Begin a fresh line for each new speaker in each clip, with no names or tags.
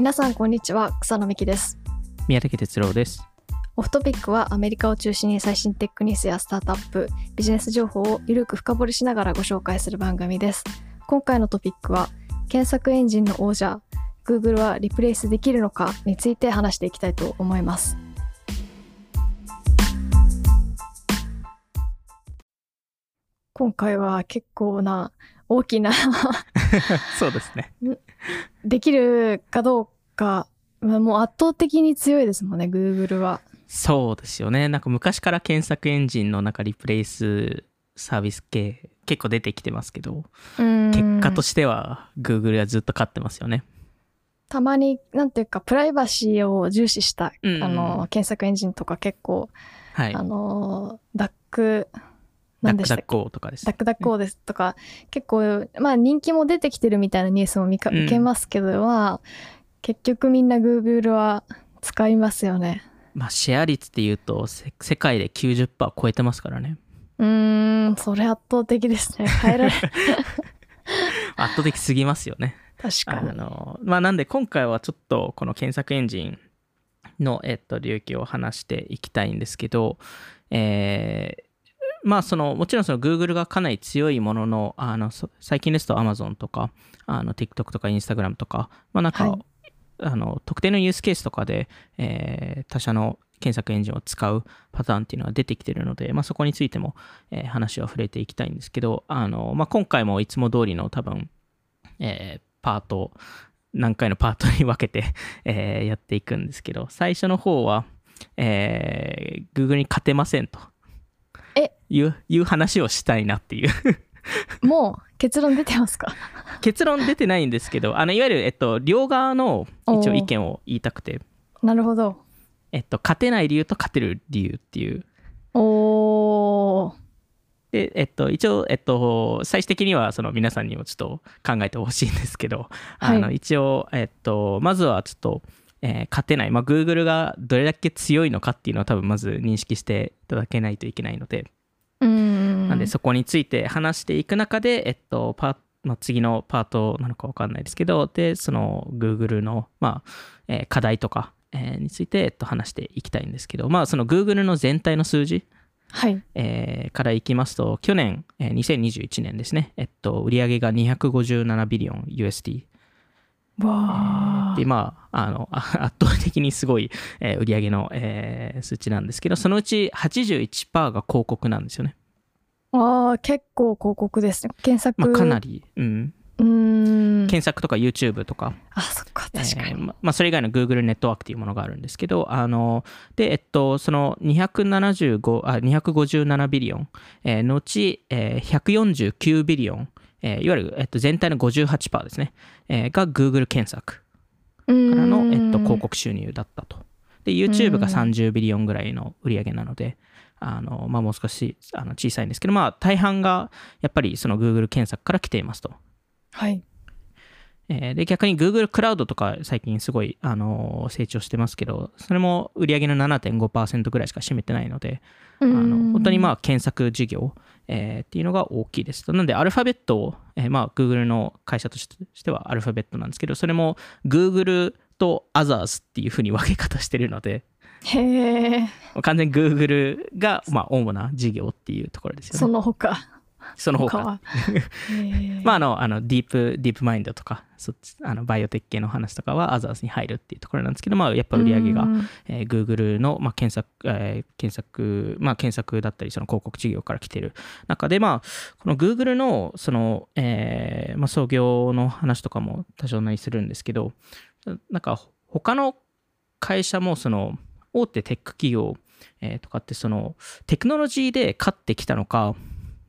皆さんこんにちは。草野美希です。
宮崎哲郎です。
オフトピックはアメリカを中心に最新テックニュースやスタートアップビジネス情報をゆるく深掘りしながらご紹介する番組です。今回のトピックは検索エンジンの王者 Google はリプレイスできるのかについて話していきたいと思います。今回は結構な大きな
そうですね。
できるかどうかまあもう圧倒的に強いですもんね Google は
そうですよね。なんか昔から検索エンジンのなんかリプレイスサービス系結構出てきてますけど、結果としては Google はずっと勝ってますよね。
たまになんていうかプライバシーを重視した、
うん
あの検索エンジンとか結構、
はい。
あのダック
ダックダッコーとかです。
ダックダッコーですとか、結構まあ人気も出てきてるみたいなニュースも見かけますけど、まあ結局みんな Google は使いますよね
まあシェア率っていうとせ世界で90%超えてますからね。
うーんそれ圧倒的ですね変えられ
圧倒的すぎますよね。あ
確かに
のまあなんで今回はちょっとこの検索エンジンの、えっと、領域を話していきたいんですけど、えーまあそのもちろんその Google がかなり強いもののあのそ最近ですと Amazon とかあの TikTok とか Instagram とか、まあなんか、
はい。
あの特定のユースケースとかで、えー他社の検索エンジンを使うパターンっていうのは出てきてるので、まあ、そこについても、えー話を触れていきたいんですけどあの、まあ、今回もいつも通りの多分えーパート何回のパートに分けて、えーやっていくんですけど最初の方は、えー Google に勝てませんと。
え
いういう話をしたいなっていう。
もう結論出てますか？
結論出てないんですけどあのいわゆる、えっと、両側の一応意見を言いたくて、
なるほど。
えっと、勝てない理由と勝てる理由っていう。
おー。
で、えっと、一応、えっと、最終的には、その皆さんにもちょっと考えてほしいんですけど、あの、
はい
一応、えっと、まずはちょっと、えー勝てない、まあ、Google がどれだけ強いのかっていうのを多分まず認識していただけないといけないので、なんでそこについて話していく中で、えっと、パーまあ、次のパートなのか分かんないですけど、で、その Google の、まあ、えー課題とか、えーについて、えっと、話していきたいんですけど、まあ、その Google の全体の数字、
はい。
えーからいきますと、去年、えー2021年ですね、えっと、売上が257ビリオン USD。
わ
で、まあ、あの、あ 圧倒的にすごい、えー売上の、えー数値なんですけど、そのうち81%が広告なんですよね。
あー結構広告ですね。検索、
まあ、かなり、うん。
うーん。
検索とか YouTube とか、
あそっか確かに、
えーままあ、それ以外の Google ネットワークというものがあるんですけど、あの、で、えっと、その275、あ、257ビリオン、えーのうち、えー149ビリオン、えーいわゆる、えっと、全体の58%ですね、えーが Google 検索からの、えっと、広告収入だったと。で、YouTube が30ビリオンぐらいの売り上げなので、あの、まあ、もう少しあの小さいんですけど、まあ、大半がやっぱりその Google 検索から来ていますと。
はい。
えーで、逆に Google クラウドとか最近すごい、あのー成長してますけど、それも売上の7.5%ぐらいしか占めてないので、あの本当にまあ検索事業、えーっていうのが大きいですと。なので、アルファベットを、えーまあ Google の会社としてはアルファベットなんですけど、それも Google と Others っていうふうに分け方してるので、
へえ
完全に Google がまあ主な事業っていうところですよね。
その他
その他
は へー。
まあ、あの、あの、ディープ、ディープマインドとか、そっち、あの、バイオテック系の話とかは、アザーズに入るっていうところなんですけど、まあ、やっぱ売り上げが
う、ん。
えー Google の、まあ、検索、えー検索、まあ、検索だったり、その広告事業から来てる中で、まあ、この Google の、その、えーまあ、創業の話とかも多少なりするんですけど、なんか、他の会社も、その、大手テック企業、えーとかって、その、テクノロジーで勝ってきたのか、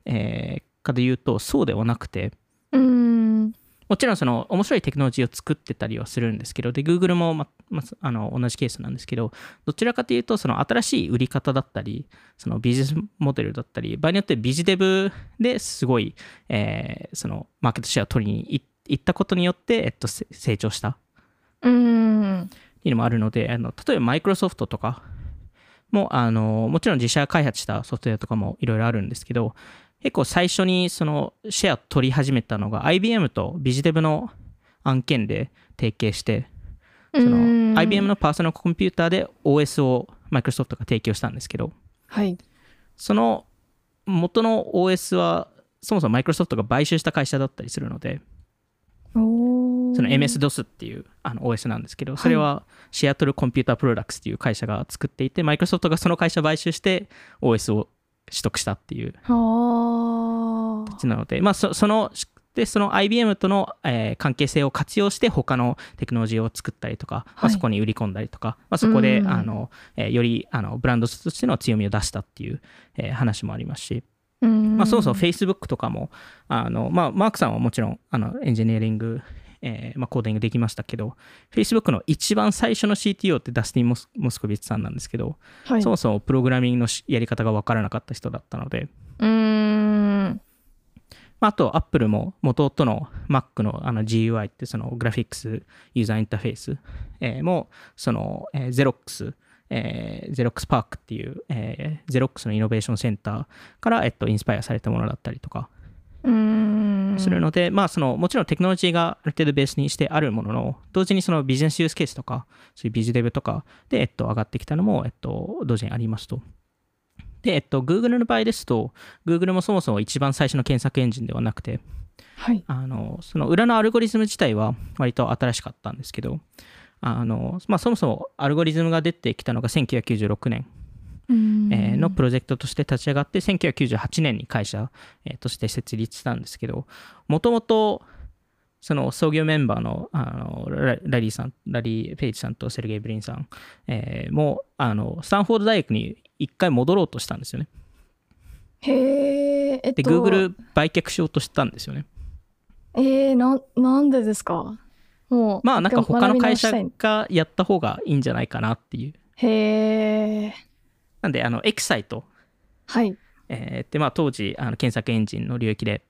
えーかで言うと、そうではなくて、
うーん。
もちろんその面白いテクノロジーを作ってたりはするんですけど、で、Google も、ままあの同じケースなんですけど、どちらかというと、その新しい売り方だったり、そのビジネスモデルだったり、場合によってビジデブですごい、えーそのマーケットシェアを取りにい行ったことによって、えっと、せ成長した。っ
うーん
ていうのもあるので、あの例えばマイクロソフトとかもあの、もちろん自社開発したソフトウェアとかもいろいろあるんですけど、結構最初にそのシェア取り始めたのが IBM とビジデブの案件で提携して、その
うん。
IBM のパーソナルコンピューターで OS をマイクロソフトが提供したんですけど、
はい。
その元の OS はそもそもマイクロソフトが買収した会社だったりするので、その MS-DOS っていうあの OS なんですけど、それはシアトルコンピュータープロダクツっていう会社が作っていて、マイクロソフトがその会社を買収して OS を取得したっていう。
はあ。
なので、まあ、そそのでその IBM との、えー関係性を活用して他のテクノロジーを作ったりとか、まあ、
はい。
そこに売り込んだりとか、まあ、そこで
うん。
あの、えーよりあのブランドとしての強みを出したっていう、えー話もありますし、
うん。
まあ、そもそも Facebook とかもあの、まあ、マークさんはもちろんあのエンジニアリング、えーまあ、コーディングできましたけど Facebook の一番最初の CTO ってダスティン・モスモスコビッツさんなんですけど、
はい。
そもそもプログラミングのしやり方が分からなかった人だったので、
うーん。
まあ、あと、Apple も元々の Mac のあの GUI ってそのグラフィックスユーザーインターフェース、えーもその、えー、Xerox、えー、Xerox Park っていう、えー、Xerox のイノベーションセンターから、えっと、インスパイアされたものだったりとか
うーん。
するので、まあそのもちろんテクノロジーがある程度ベースにしてあるものの同時にそのビジネスユースケースとかそういうビジデブとかで、えっと、上がってきたのも、えっと、同時にありますと。で、えっと、Google の場合ですと、Google もそもそも一番最初の検索エンジンではなくて、
はい。
あのその裏のアルゴリズム自体は割と新しかったんですけど、あのまあ、そもそもアルゴリズムが出てきたのが1996年、えーのプロジェクトとして立ち上がって1998年に会社、えーとして設立したんですけどもともとその創業メンバーのあのララリーさんラリー・ペイジさんとセルゲイ・ブリンさん、えーもあのスタンフォード大学に一回戻ろうとしたんですよね
へえ。えっ
で
と。
Google 売却しようとしたんですよね
えー、なん、なんでですか？もう。
まあなんか他の会社がやった方がいいんじゃないかなっていう
いへえ。
なんであのエキサイト
はい。
えーでまあ、当時あの検索エンジンの領域で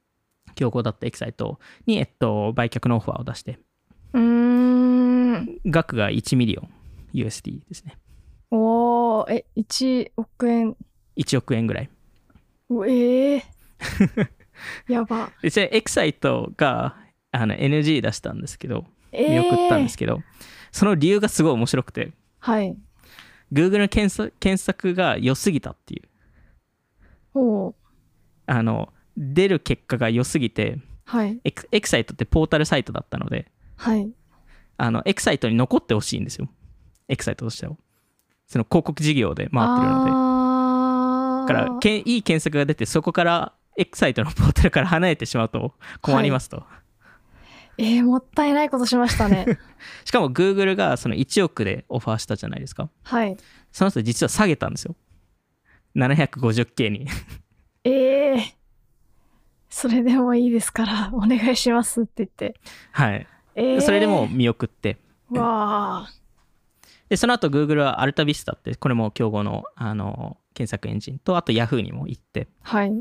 強豪だったエキサイトに、えっと、売却のオファーを出して
うーん。
額が1ミリオン USD ですね
おー、え、1億円。
1億円ぐらいう
ええやば。
でそれエキサイトがあの NG 出したんですけど
え
見送ったんです
け
けど、その理由がすごい面白くて
はい。
Google の検索検索が良すぎたっていう。
おー。
あの出る結果が良すぎて
はい。
エクエキサイトってポータルサイトだったので
はい。
あのエキサイトに残ってほしいんですよ。エキサイトとしては。その広告事業で回ってるので。
あー。
だからけんいい検索が出てそこからエキサイトのポータルから離れてしまうと困りますと、
えー、もったいないことしましたね。
しかも Google がその1億でオファーしたじゃないですか
はい。
その後実は下げたんですよ 750K に
ええそれでもいいですから、お願いしますって言って。
はい
えー、
それでもう見送って
わあ。
でその後 Google はアルタビスタってこれも競合のあの検索エンジンとあと Yahoo にも行って
はい。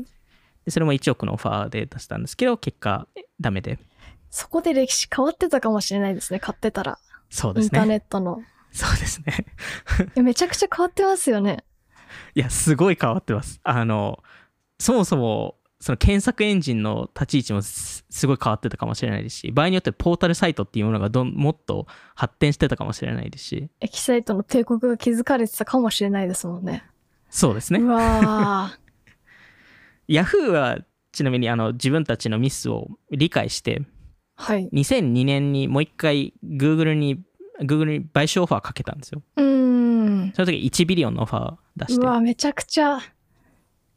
でそれも1億のオファーで出したんですけど結果ダメで
そこで歴史変わってたかもしれないですね、買ってたら。
そうです
インターネ
ね
ットの。
そうですね
めちゃくちゃ変わってますよね。
いや、すごい変わってます。あの、そもそも、その検索エンジンの立ち位置もすすごい変わってたかもしれないですし、場合によってポータルサイトっていうものがどんもっと発展してたかもしれないですし、
エキサイトの帝国が築かれてたかもしれないですもんね。
そうですね
う。わー
Yahoo はちなみにあの自分たちのミスを理解して、
はい。
2002年にもう一回 Google に、Google に買収オファーかけたんですよ。
うーん。
その時1 billion のオファー出して、
うわ、めちゃくちゃ、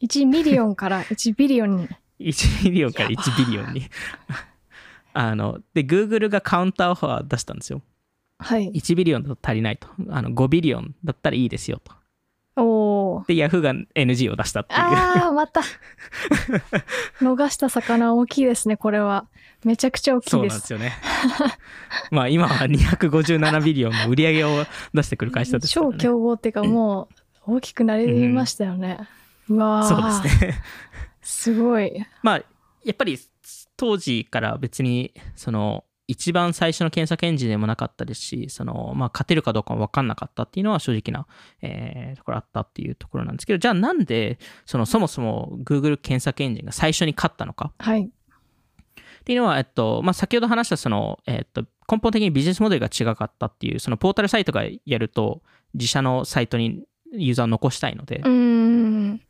1 million から1 billion に。
1 billion から
やば
1 billion に。あの、で、Google がカウンターオファー出したんですよ。
はい。
1 billion だと足りないと。あの5 billion だったらいいですよと。
おー。
で、Yahoo が NG を出したっていう。
あー、また。逃した魚大きいですね、これは。めちゃくちゃ大き
そ
いうで。
なんですすよね。まあ今は257ビリオンの売り上げを出してくる会社ですから
超
ね。
強豪っていうか、もう大きくなりましたよね。うわー
そうですね。
すごい。
まあやっぱり当時から別にその一番最初の検索エンジンでもなかったですし、そのまあ、勝てるかどうかも分かんなかったっていうのは正直な、えーところあったっていうところなんですけど、じゃあなんでそのそもそも Google 検索エンジンが最初に勝ったのか
はい。
っっていうのは、えっと、まあ、先ほど話したその、えっと、根本的にビジネスモデルが違かったっていう、そのポータルサイトがやると、自社のサイトにユーザーを残したいので、
うん。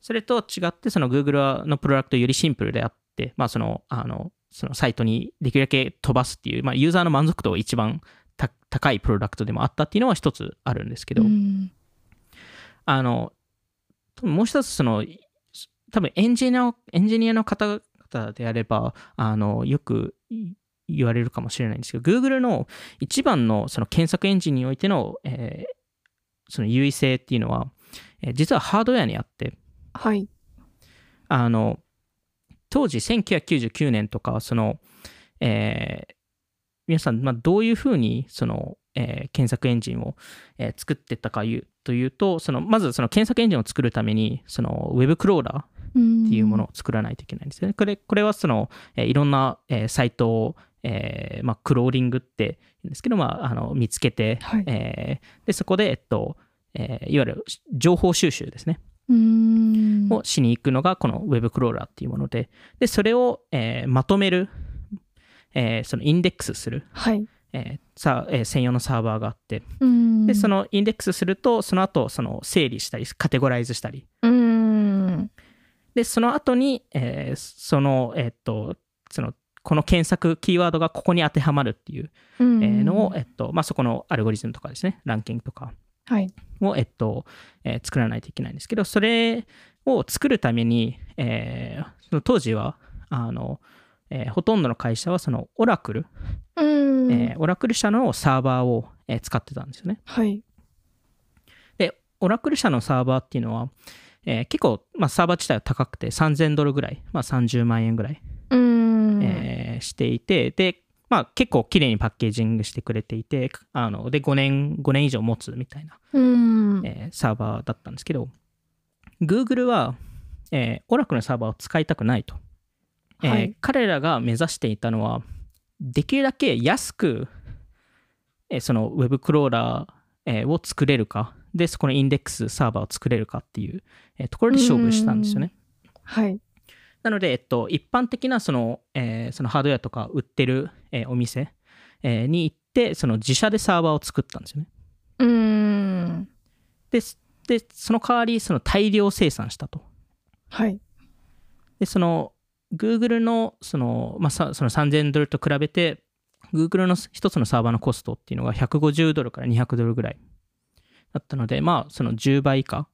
それと違って、その Google のプロダクトよりシンプルであって、まあ、その、あの、そのサイトにできるだけ飛ばすっていう、まあ、ユーザーの満足度が一番た高いプロダクトでもあったっていうのは一つあるんですけど、
うん。
あの、もう一つその、多分エンジニア、エンジニアの方々であれば、あの、よく言われるかもしれないんですけど、Google の一番のその検索エンジンにおいての、えーその優位性っていうのは、えー実はハードウェアにあって、
はい。
あの、当時1999年とか、その、えー皆さん、まあ、どういうふうに、その、えー検索エンジンを、えー作ってったかいうというと、その、まずその検索エンジンを作るために、その、ウェブクローラー
っ
っていうものを作らないといけないんですよね。これ、これはその、えーいろんな、えーサイトを、えーまあ、クローリングって言うんですけど、まあ、あの見つけて、
はい
えーで、そこで、えっと、えーいわゆる情報収集ですね。
うん。
をしに行くのがこの Web クローラーっていうもので、で、それを、えーまとめる、えーそのインデックスする、
はい。
えーさえー専用のサーバーがあって、
うん。
で、そのインデックスすると、その後、その整理したり、カテゴライズしたり、
うん。
で、その後に、えーその、えーっと、その、この検索キーワードがここに当てはまるっていう
うん
えーのを、えっと、まあ、そこのアルゴリズムとかですね、ランキングとか
はい。
を、えっと、えー作らないといけないんですけど、それを作るために、えーその当時は、あの、えーほとんどの会社はそのオラクル、
うん。
えーオラクル社のサーバーを、えー使ってたんですよね。
はい。
で、オラクル社のサーバーっていうのは、えー結構、まあ、サーバー自体は高くて3000ドルぐらい、まあ、30万円ぐらい、
うん。
えーしていて、で、まあ、結構綺麗にパッケージングしてくれていて、あので5年、5年以上持つみたいな、
うん。
えーサーバーだったんですけど、Google は、えー、Oracle のサーバーを使いたくないと。えー
はい
彼らが目指していたのは、できるだけ安く、えーその Web クローラーを作れるか、で、そこのインデックスサーバーを作れるかっていう、えーところで勝負したんですよね。
はい。
なので、えっと、一般的なその,、えーそのハードウェアとか売ってる、えーお店、えーに行って、その自社でサーバーを作ったんですよね。
うん。
で、でその代わり、その大量生産したと。
はい。
で、その、Google のその,、まあ、さその3000ドルと比べて、Google の一つのサーバーのコストっていうのが150ドルから200ドルぐらいだったので、まあ、その10倍以下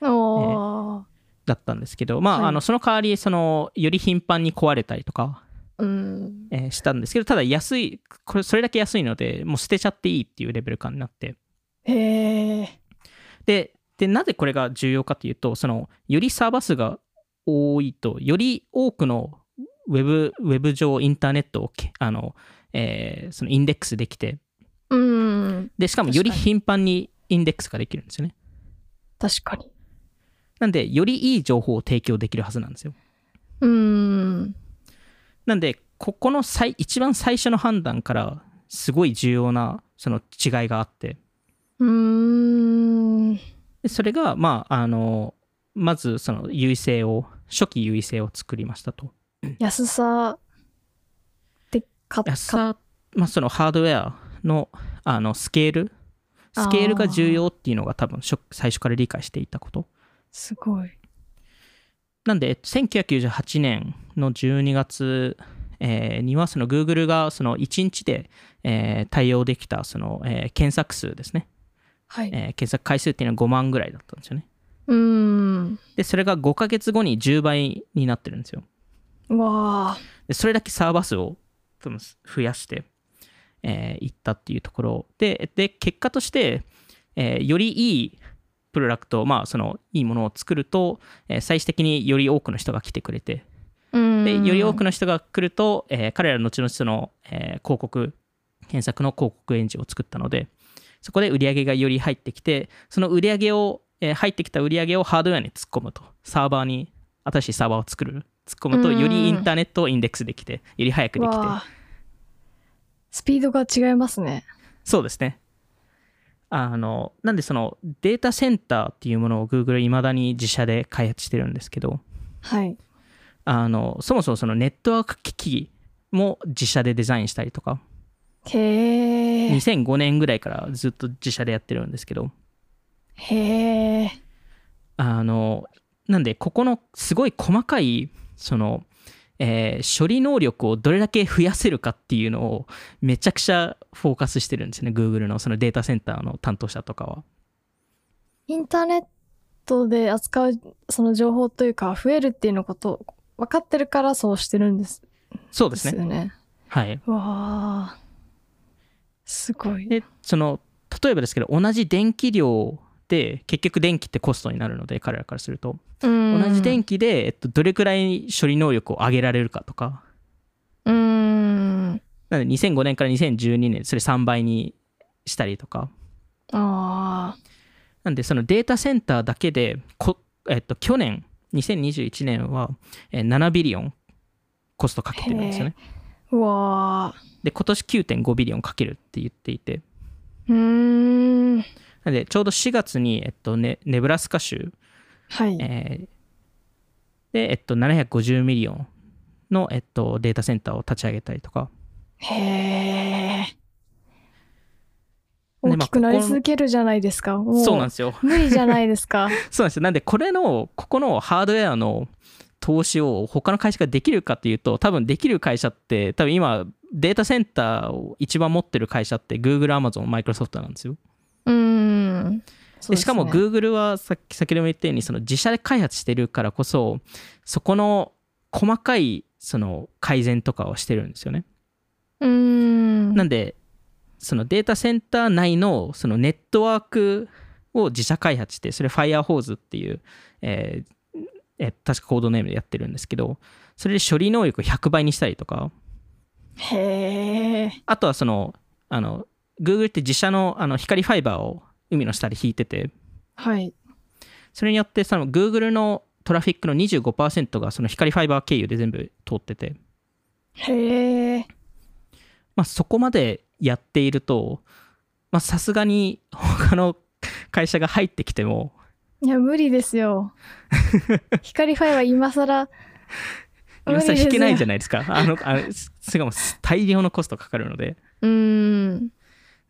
おー。
だったんですけど、まあ、
はい
あのその代わり、その、より頻繁に壊れたりとか、
うん。
えーしたんですけど、ただ安い、これ、それだけ安いので、もう捨てちゃっていいっていうレベル感になって。で、でなぜこれが重要かというと、その、よりサーバー数が多いと、より多くのウェブ、ウェブ上、インターネットをけ、あの、えーそのインデックスできて、
うん。
で、しかもより頻繁にインデックスができるんですよね。
確かに。
なんで、よりいい情報を提供できるはずなんですよ。
うん。
なんで、ここの最一番最初の判断から、すごい重要なその違いがあって、
うん。
でそれが、まあ、あの、まずその優位性を、初期優位性を作りましたと。
安さ
安さ、まあ、そのハードウェアのあのスケール、スケールが重要っていうのが多分初最初から理解していたこと。
すごい。
なんで、1998年の12月、えーには、その Google がその1日で、えー対応できたその、えー検索数ですね、
はい。
えー検索回数っていうのは5万ぐらいだったんですよね。
うん。
で、それが5ヶ月後に10倍になってるんですよ。
わあ。
でそれだけサーバー数を多分増やしてい、えーいったっていうところ。で、で、結果として、えーよりいいプロダクト、まあ、その、いいものを作ると、えー最終的により多くの人が来てくれて、
うん。
で、より多くの人が来ると、えー彼らの後々その、えー広告、検索の広告エンジンを作ったので、そこで売り上げがより入ってきて、その売り上げを、えー入ってきた売り上げをハードウェアに突っ込むと、サーバーに、新しいサーバーを作る、突っ込むと、
うん
よりインターネットをインデックスできて、より早くできて。
スピードが違いますね。
そうですね。あの、なんでそのデータセンターっていうものを Google いまだに自社で開発してるんですけど、
はい。
あのそもそもそのネットワーク機器も自社でデザインしたりとか
へえ。
2005年ぐらいからずっと自社でやってるんですけど
へえ。
あのなんでここのすごい細かいその、えー処理能力をどれだけ増やせるかっていうのをめちゃくちゃフォーカスしてるんですね Google のそのデータセンターの担当者とかは。
インターネットで扱うその情報というか増えるっていうのこと分かってるからそうしてるんです
そう
で
ですすね。
よね。
はい。
わあ。すごい。
でその例えばですけど同じ電気量で結局電気ってコストになるので彼らからすると
同
同じ電気で、えっと、どれくらい処理能力を上げられるかとか
うーん。
なので2005年から2012年それ3倍にしたりとか
ああ。
なんでそのデータセンターだけでこ、えっと、去年2021年はえー7ビリオンコストかけてるんですよね
うわあ。
で今年9.5ビリオンかけるって言っていて
うーん。
なのでちょうど4月に、えっとね、ネブラスカ州
はい。
えーで、えっと、750 million の、えっと、データセンターを立ち上げたりとか。
へえ。大きくなり続けるじゃないですか。もう
そうなんですよ。
無理じゃないですか。
そうなんですよ。なんで、これの、ここのハードウェアの投資を他の会社ができるかっていうと、多分できる会社って、多分今、データセンターを一番持ってる会社って Google、Amazon、Microsoft なんですよ。
うーん。ね
でしかも Google はさっき先ほども言ったようにその自社で開発してるからこそそこの細かいその改善とかをしてるんですよね。
うーん。
なんでそのデータセンター内のそのネットワークを自社開発してそれ Firehose っていう、えーえー確かコードネームでやってるんですけどそれで処理能力を100倍にしたりとか
へえ。
あとはそのあの Google って自社のあの光ファイバーを海の下で引いてて
はい。
それによってその Google のトラフィックの25%がその光ファイバー経由で全部通ってて、
へえ。
まあ、そこまでやっているとまあさすがに他の会社が入ってきても
いや、無理ですよ。光ファイは今更。
今更引けないじゃ
ん。
ないですかあのあのしかも大量のコストかかるので
うーん。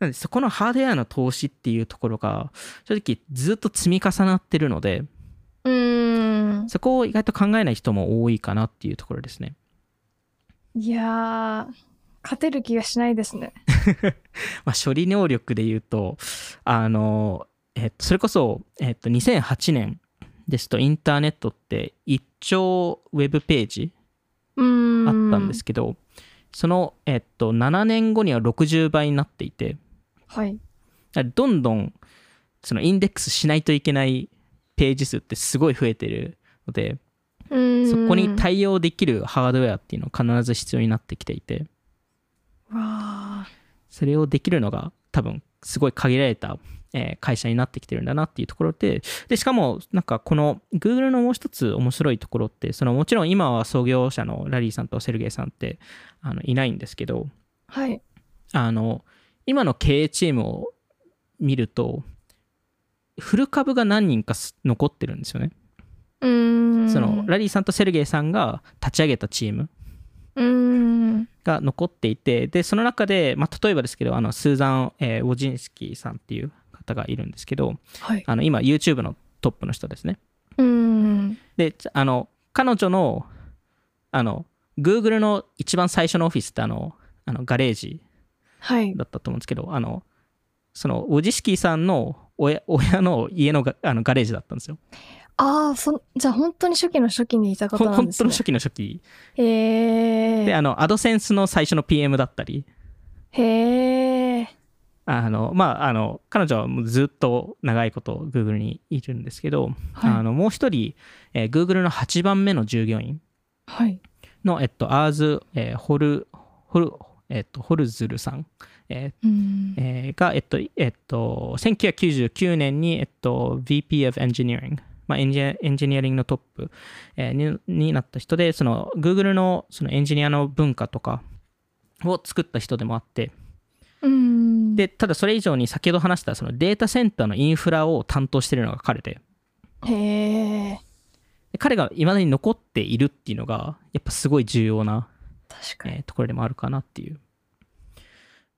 なのでそこのハードウェアの投資っていうところが正直ずっと積み重なってるので
うーん。
そこを意外と考えない人も多いかなっていうところですね
いやー、勝てる気がしないですね。
まあ、処理能力で言うと、あの、えっと、それこそ、えっと、2008年ですと、インターネットって1兆ウェブページ。あったんですけど、その、えっと、7年後には60倍になっていて、
はい。
どんどん、そのインデックスしないといけないページ数ってすごい増えてるので。そこに対応できるハードウェアっていうのは必ず必要になってきていて、
わ
それをできるのが多分すごい限られた、えー会社になってきてるんだなっていうところででしかもなんかこの Google のもう一つ面白いところってそのもちろん今は創業者のラリーさんとセルゲイさんってあのいないんですけど
ーはい。
あの今の経営チームを見るとフル株が何人かす残ってるんですよね。そのラリーさんとセルゲイさんが立ち上げたチーム。が残っていてでその中で、まあ、例えばですけどあのスーザン、えーウォジンスキーさんっていう方がいるんですけど
はい。
あの今 YouTube のトップの人ですね。でちあの彼女のあの Google の一番最初のオフィスってあのあのガレージ
はい。
だったと思うんですけどあのそのウォジスキーさんの親親の家のがあのガレージだったんですよ
ああ、そ、じゃあ本当に初期の初期にいた
ほ
方なんですね。
本当の初期の初期
へえ。
であのアドセンスの最初の PM だったり
へえ。
あのまああの彼女はもうずっと長いこと Google にいるんですけど、
はい
あのもう一人、えー Google の8番目の従業員
はい。
の、えっと、アーズ、えーホルホル、えっと、ホルズルさん、えー
うん。
えーが、えっとえっと、1999年に、えっと、VP of Engineering、まあ、エンジニアエンジニアリングのトップ、えーにになった人でその Google のそのエンジニアの文化とかを作った人でもあって
うん。
でただそれ以上に先ほど話したそのデータセンターのインフラを担当しているのが彼で
へ
彼がいまだに残っているっていうのがやっぱすごい重要な。えーところでもあるかなっていう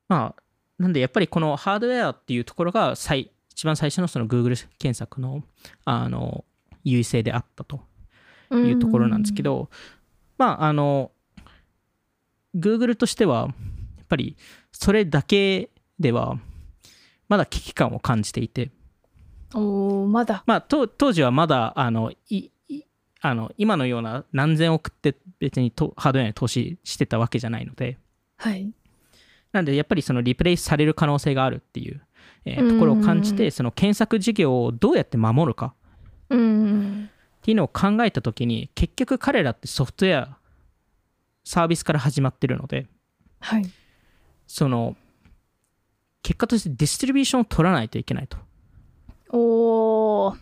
まあなんでやっぱりこのハードウェアっていうところが最一番最初のその Google 検索のあの優位性であったというところなんですけど、まああの Google としてはやっぱりそれだけではまだ危機感を感じていて、
うん。おーまだ。
まあ、と当時はまだあのいいあの今のような何千億って別にとハードウェアに投資してたわけじゃないので
はい。
なんでやっぱりそのリプレイスされる可能性があるっていう、えーところを感じ
うん
てその検索事業をどうやって守るか
うん。
っていうのを考えた時に結局彼らってソフトウェアサービスから始まってるので
はい。
その結果として distribution を取らないといけないと
おー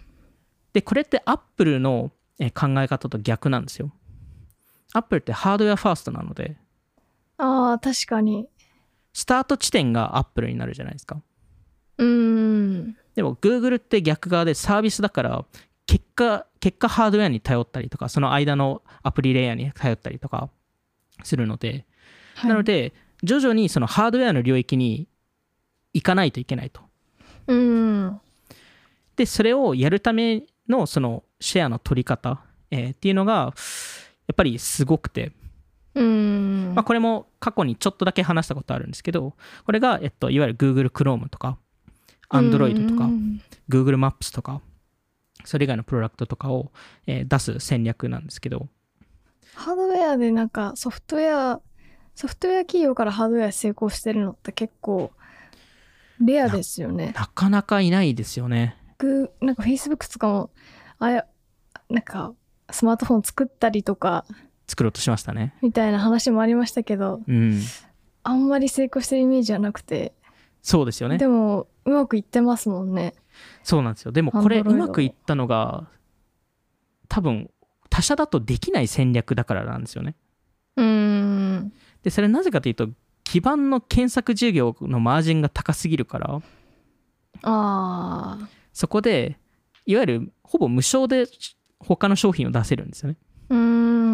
でこれってアップルのえー考え方と逆なんですよアップルってハードウェア first なので
ああ、確かに。
スタート地点がアップルになるじゃないですか
うん。
でも Google って逆側でサービスだから結果結果ハードウェアに頼ったりとかその間のアプリレイヤーに頼ったりとかするので、
はい
なの、で徐々にそのハードウェアの領域に行かないといけないと
うん。
でそれをやるためのそのシェアの取り方、えーっていうのがやっぱりすごくて、
うん。
まあ、これも過去にちょっとだけ話したことあるんですけどこれが、えっと、いわゆる Google Chrome とか Android とか、
うん
Google Maps とか、それ以外のプロダクトとかを、えー出す戦略なんですけど、
ハードウェアでなんかソフトウェア、ソフトウェア企業からハードウェア成功してるのって結構レアですよね。
なかなかいないですよね。
なんか Facebook とかも、あや、なんかスマートフォン作ったりとか
作ろうとしましたね。
みたいな話もありましたけど、
うん。
あんまり成功してるイメージはなくて、
そうですよね
で。もうまくいってますもんね。
そうなんですよ。でもこれうまくいったのが、多分他社だとできない戦略だからなんですよね。
うーん。
で、それなぜかというと、基盤の検索事業のマージンが高すぎるから、
ああ。
そこで、いわゆるほぼ無償で他の商品を出せるんですよね。
うー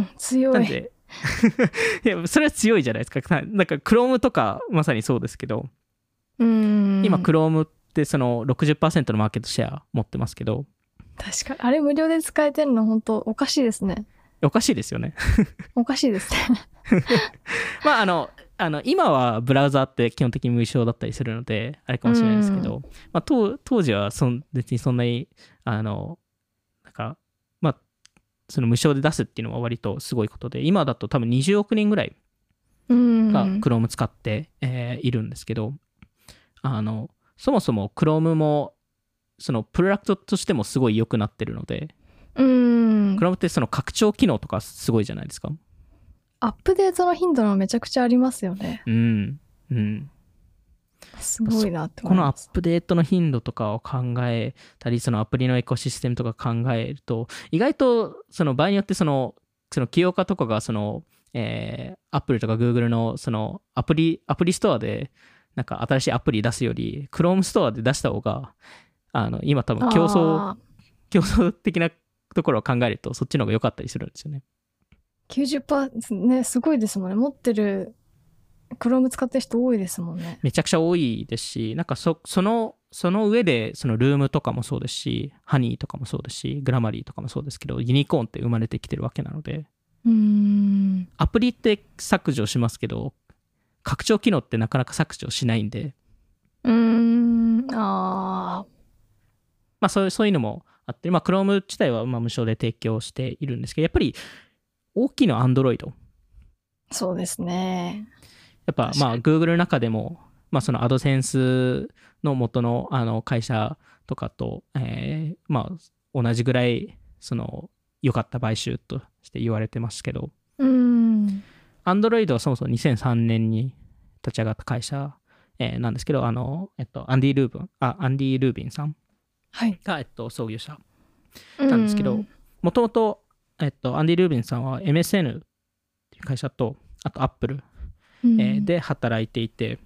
ん。強い。
なんで、いや、それは強いじゃないですか。なんか、Chrome とかまさにそうですけど、
うーん。
今、Chrome ってその60%のマーケットシェア持ってますけど、
確かに。あれ無料で使えてるの本当おかしいですね。
おかしいですよね。
おかしいですね。
まあ、あの、あの今はブラウザーって基本的に無償だったりするので、あれかもしれないですけど、まあ、当当時はそん別にそんなに、あの、なんか、まあ、その無償で出すっていうのは割とすごいことで、今だと多分20億人ぐらい
うん。
が Chrome 使って、えーいるんですけど、あの、そもそも Chrome も、そのプロダクトとしてもすごい良くなってるので、
うん。
Chrome ってその拡張機能とかすごいじゃないですか。
アップデートの頻度がめちゃくちゃありますよね。
うん。うん。
すごいなって
このア。ップデートの頻度とかを考えたり、そのアプリのエコシステムとか考えると、意外とその場合によってその、その起業家とかがその、えー、Apple とか Google のそのアプリ、アプリストアでなんか新しいアプリ出すより、Chrome ストアで出した方が、あの、今多分競争、
あ
競争的なところを考えると、そっちの方が良かったりするんですよね。
ー90%ね、すごいですもんね。持ってる、Chrome 使ってる人多いですもんね。
めちゃくちゃ多いですし、なんかそその、その上で、そのルームとかもそうですし、ハニーとかもそうですし、グラマリーとかもそうですけど、ユニコーンって生まれてきてるわけなので、
うーん。
アプリって削除しますけど、拡張機能ってなかなか削除しないんで、
うーん。ああ。
まあそういうそういうのもあって、まあ Chrome 自体はまあ無償で提供しているんですけど、やっぱり大きいのは Android。
そうですね。
やっぱまあ Google の中でも、まあその AdSense の元のあの会社とかと、えーまあ同じぐらいその良かった買収として言われてますけど、
うーん。
Android はそもそも2003年に立ち上がった会社、えーなんですけど、あの、えっと、アンディ・ルーブン、あ、アンディ・ルービンさん
はい。
が、えっと、創業者なんですけど、もともと、えっと、アンディ・ルービンさんは MSN っていう会社と、あと Apple、
うん、
えーで働いていて、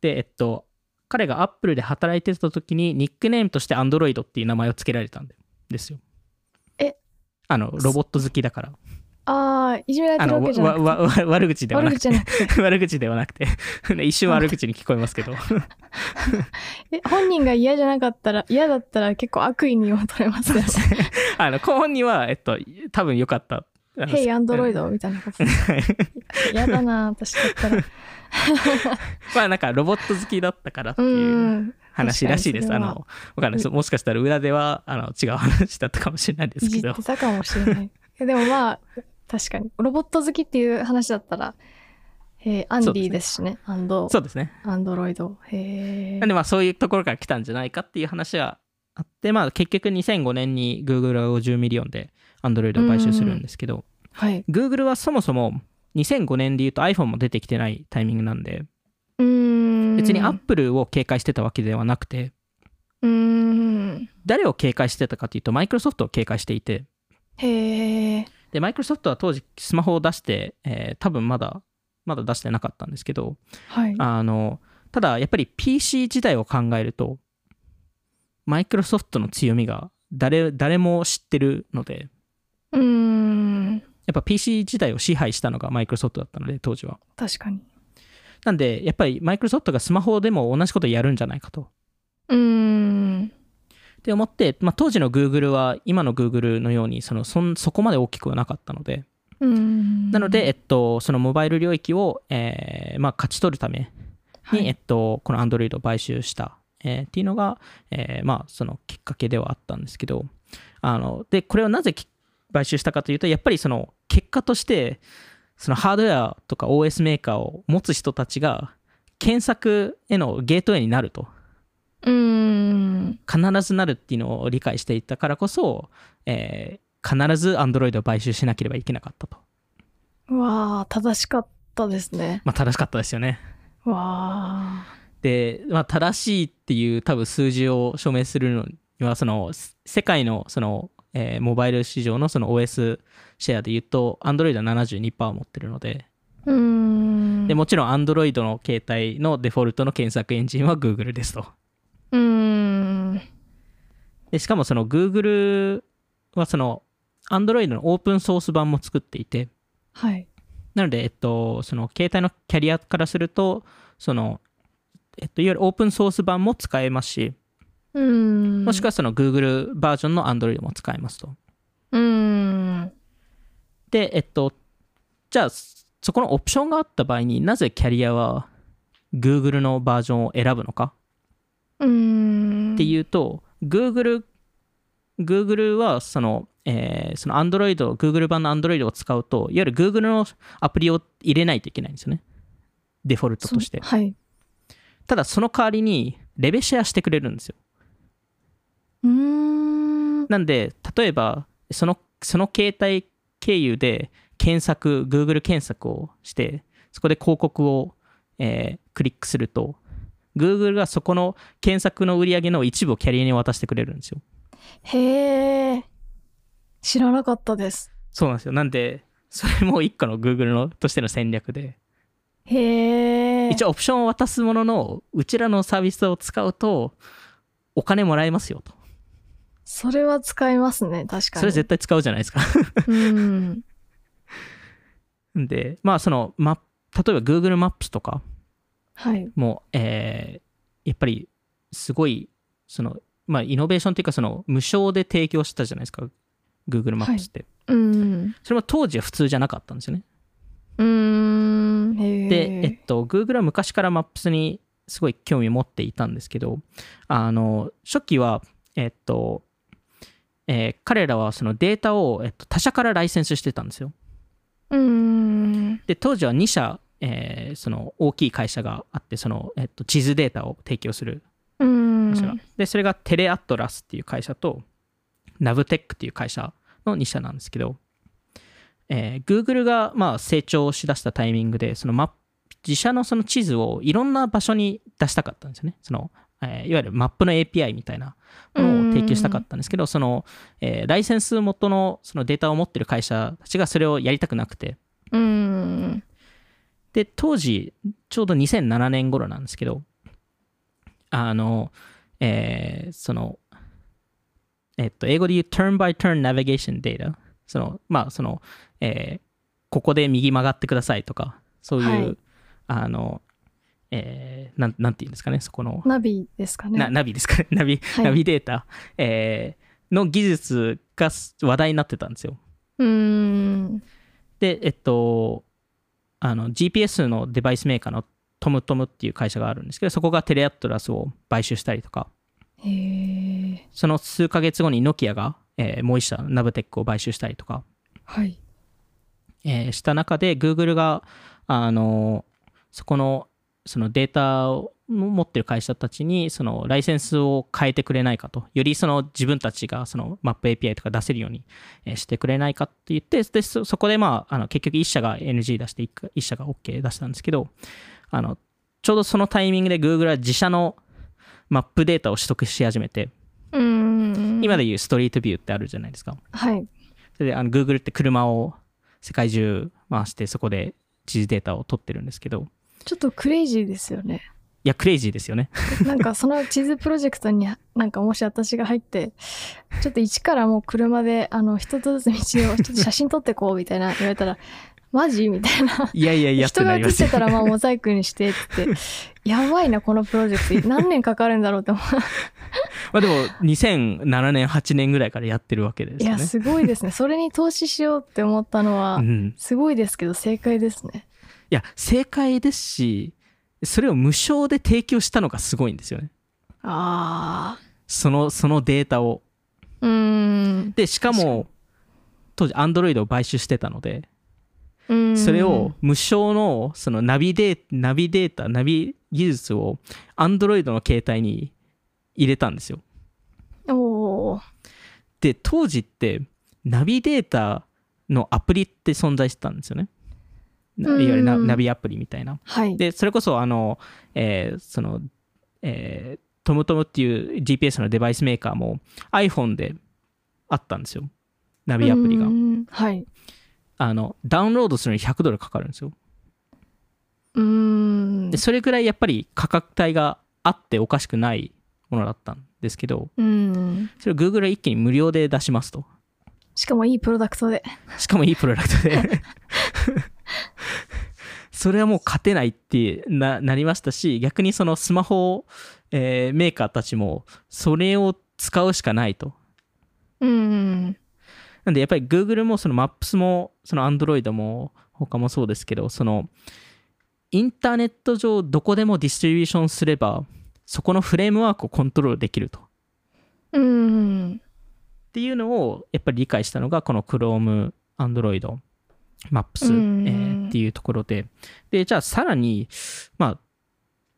で、えっと、彼が Apple で働いてた時にニックネームとして Android っていう名前を付けられたんでですよ。あの、ロボット好きだから。
ああ、いじめられ
あの、
てるわけじゃな
わ、
くて。
わ、わ悪口ではなくて
悪口じゃ。なくて。
悪口ではなくて。一瞬悪口に聞こえますけど。
え、本人が嫌じゃなかったら、嫌だったら結構悪意にも取れますよ。
あの、後本には、えっと、多分良かった。あの
ヘイ、アンドロイドみたいなこと。嫌だな、私だったら。
まあなんかロボット好きだったからって
う。
いうん話らしいです。あの、わかんない。もしかしたら裏では、あの、違う話だったかもしれないですけど。
たかもしれない。えでもまあ、確かに。ロボット好きっていう話だったら、えーアンディですしね。アンド、
そうですね。
アンドロイド。へえ
なん。でまあそういうところから来たんじゃないかっていう話があって、まあ結局2005年に Google が50 million で Android を買収するんですけど、
はい。
Google はそもそも2005年で言うと iPhone も出てきてないタイミングなんで、
うーん。
別に Apple を警戒してたわけではなくて、
うーん。
誰を警戒してたかというと、マイクロソフトを警戒していて、
へえ。
で、マイクロソフトは当時スマホを出して、えー多分まだ、まだ出してなかったんですけど、
はい。
あの、ただやっぱり PC 時代を考えると、マイクロソフトの強みが誰誰も知ってるので、
うーん。
やっぱ PC 時代を支配したのがマイクロソフトだったので、当時は。
確かに。
なんで、やっぱりマイクロソフトがスマホでも同じことやるんじゃないかと。
うーん。
って思って、まあ、当時の Google は今の Google のようにそのそんそこまで大きくはなかったので。なので、えっと、そのモバイル領域を、えーまあ、勝ち取るために、
はい
えっと、この Android を買収した、えーっていうのが、えーまあ、そのきっかけではあったんですけど、あので、これをなぜき買収したかというと、やっぱりその結果として、そのハードウェアとか OS メーカーを持つ人たちが、検索へのゲートウェイになると。必ずなるっていうのを理解していたからこそ、えー必ず Android を買収しなければいけなかったと。
わあ、正しかったですね。
まあ正しかったですよね。
わあ。
で、まあ、正しいっていう多分数字を証明するのには、その世界のその、えーモバイル市場のその OS シェアで言うと、Android は72%持ってるので、
うーん。
でもちろん Android の携帯のデフォルトの検索エンジンは Google ですと。
うーん。
でしかもその Google はその Android のオープンソース版も作っていて、
はい。
なので、えっと、その携帯のキャリアからすると、その、えっと、いわゆるオープンソース版も使えますし、
うーん。
もしくはその Google バージョンの Android も使えますと。
うーん。
で、えっと、じゃあ、そこのオプションがあった場合になぜキャリアは Google のバージョンを選ぶのか。っていうと、Google、Google はその、えーその Android、Google 版の Android を使うと、いわゆる Google のアプリを入れないといけないんですよね。デフォルトとして。
はい。
ただ、その代わりに、レベシェアしてくれるんですよ。
うーん。
なんで、例えば、その、その携帯経由で検索、Google 検索をして、そこで広告を、えークリックすると、Google がそこの検索の売り上げの一部をキャリアに渡してくれるんですよ。
へえ。知らなかったです。
そうなんですよ。なんで、それも一個の Google のとしての戦略で、
へえ。
一応オプションを渡すものの、うちらのサービスを使うと、お金もらえますよと。
それは使いますね、確かに。
それ絶対使うじゃないですか。
うん。
で、まあその、ま、例えば Google マップスとか
はい。
も、えーやっぱりすごい、その、まあイノベーションっていうかその、無償で提供したじゃないですか。Google マップスって。
うん。
それも当時は普通じゃなかったんですよね。
うーん。
で、えっと、Google は昔からマップスにすごい興味を持っていたんですけど、あの、初期は、えっと、えー彼らはそのデータを、えっと、他社からライセンスしてたんですよ。
うーん。
で、当時は2社、えーその大きい会社があって、その、えっと、地図データを提供する会社が。
ん。
で、それがテレアットラスっていう会社と、ナブテックっていう会社の2社なんですけど、えー Google がまあ成長しだしたタイミングで、そのマップ自社のその地図をいろんな場所に出したかったんですよね。そのえーいわゆるマップの API みたいなものを提供したかったんですけど、その、えーライセンス元のそのデータを持ってる会社たちがそれをやりたくなくて、
うーん。
で、当時、ちょうど2007年頃なんですけど、あの、えーその、えっと、英語で言う turn by turn navigation data っそのまあその、えーここで右曲がってくださいとかそういう、
はい。
あの、えーなんなんていうんですかねそこの。
ナビですかね。
なナビですかね。ナビ、
はい。
ナビデータ、えーの技術が話題になってたんですよ。
うーん。
でえっとあの GPS のデバイスメーカーのトムトムっていう会社があるんですけどそこがテレアトラスを買収したりとか。その数ヶ月後にノキアが、えーもう一社ナブテックを買収したりとか、
はい。
えーした中で Google があのそこのそのデータを持ってる会社たちにそのライセンスを変えてくれないかとよりその自分たちがそのマップ API とか出せるようにえーしてくれないかって言ってでそそこでまああの結局1社が NG 出して1社が OK 出したんですけどあのちょうどそのタイミングで Google は自社のマップデータを取得し始めて。今でいうストリートビューってあるじゃないですか
はい。
それであの Google って車を世界中回してそこで地図データを取ってるんですけど
ちょっとクレイジーですよね。
いやクレイジーですよね。
なんかその地図プロジェクトに なんかもし私が入ってちょっと一からもう車であの一つずつ道をちょっと写真撮ってこうみたいな言われたらマジ？みたいな。い
やいやいや
人が映ってたらまあモザイクにしてって やばいなこのプロジェクト。何年かかるんだろうって思う。
まあでも2007年8年ぐらいからやってるわけですよね。
いやすごいですね。それに投資しようって思ったのは
うん、
すごいですけど正解ですね。
いや正解ですしそれを無償で提供したのがすごいんですよね。
あ
そのそのデータを。
ーうーん。
でしかも当時 Android を買収してたのでそれを無償のそのナビデーナビデータナビ技術を Android の携帯に入れたんですよ。で当時ってナビデータのアプリって存在してたんですよね。ないわゆるナビアプリみたいな。
はい。
でそれこそあの、えーその、えートムトムっていう GPS のデバイスメーカーも iPhone であったんですよ。ナビアプリが。
はい。
あのダウンロードするのに100ドルかかるんですよ。
うーん。
でそれぐらいやっぱり価格帯があっておかしくないものだったんですけど
うん。
それを Google は一気に無料で出しますと。
しかもいいプロダクトで。
しかもいいプロダクトでそれはもう勝てないってななりましたし逆にそのスマホ、えーメーカーたちもそれを使うしかないと。
うん
なんでやっぱり Google もその Maps もその Android も他もそうですけどそのインターネット上どこでもディストリビューションすればそこのフレームワークをコントロールできると。
うん。
っていうのをやっぱり理解したのがこの Chrome、Android、
うん。
えーっていうところで。でじゃあさらにまあ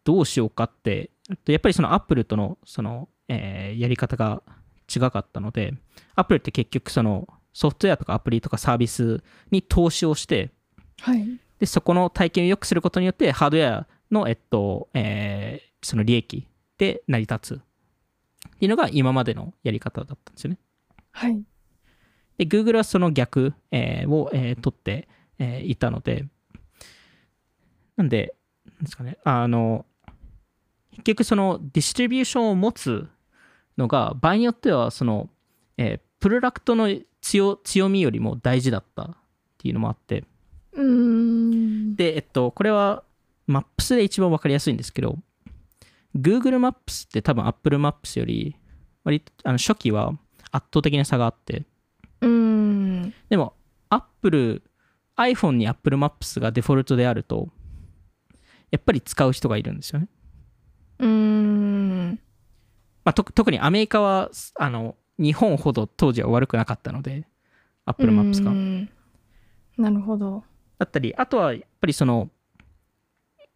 どうしようかってやっぱりその Apple とのその、えーやり方が違かったので Apple って結局そのソフトウェアとかアプリとかサービスに投資をして
はい。
でそこの体験を良くすることによってハードウェアの、えっとえーその利益で成り立つっていうのが今までのやり方だったんですよね。
はい
で、Google はその逆、えーを、えー取って、えーいたので、なんで、なんですかね、あの、結局そのディストリビューションを持つのが、場合によっては、その、えープロダクトの強強みよりも大事だったっていうのもあって、
うん。
で、えっと、これは Maps で一番わかりやすいんですけど、Google Maps って多分 Apple Maps より、割とあの初期は圧倒的な差があって、Apple、iPhone に Apple Maps がデフォルトであると、やっぱり使う人がいるんですよね。
うん
まあ、と特にアメリカは、あの、日本ほど当時は悪くなかったので、Apple Maps が。
うんなるほど
だったり、あとはやっぱりその、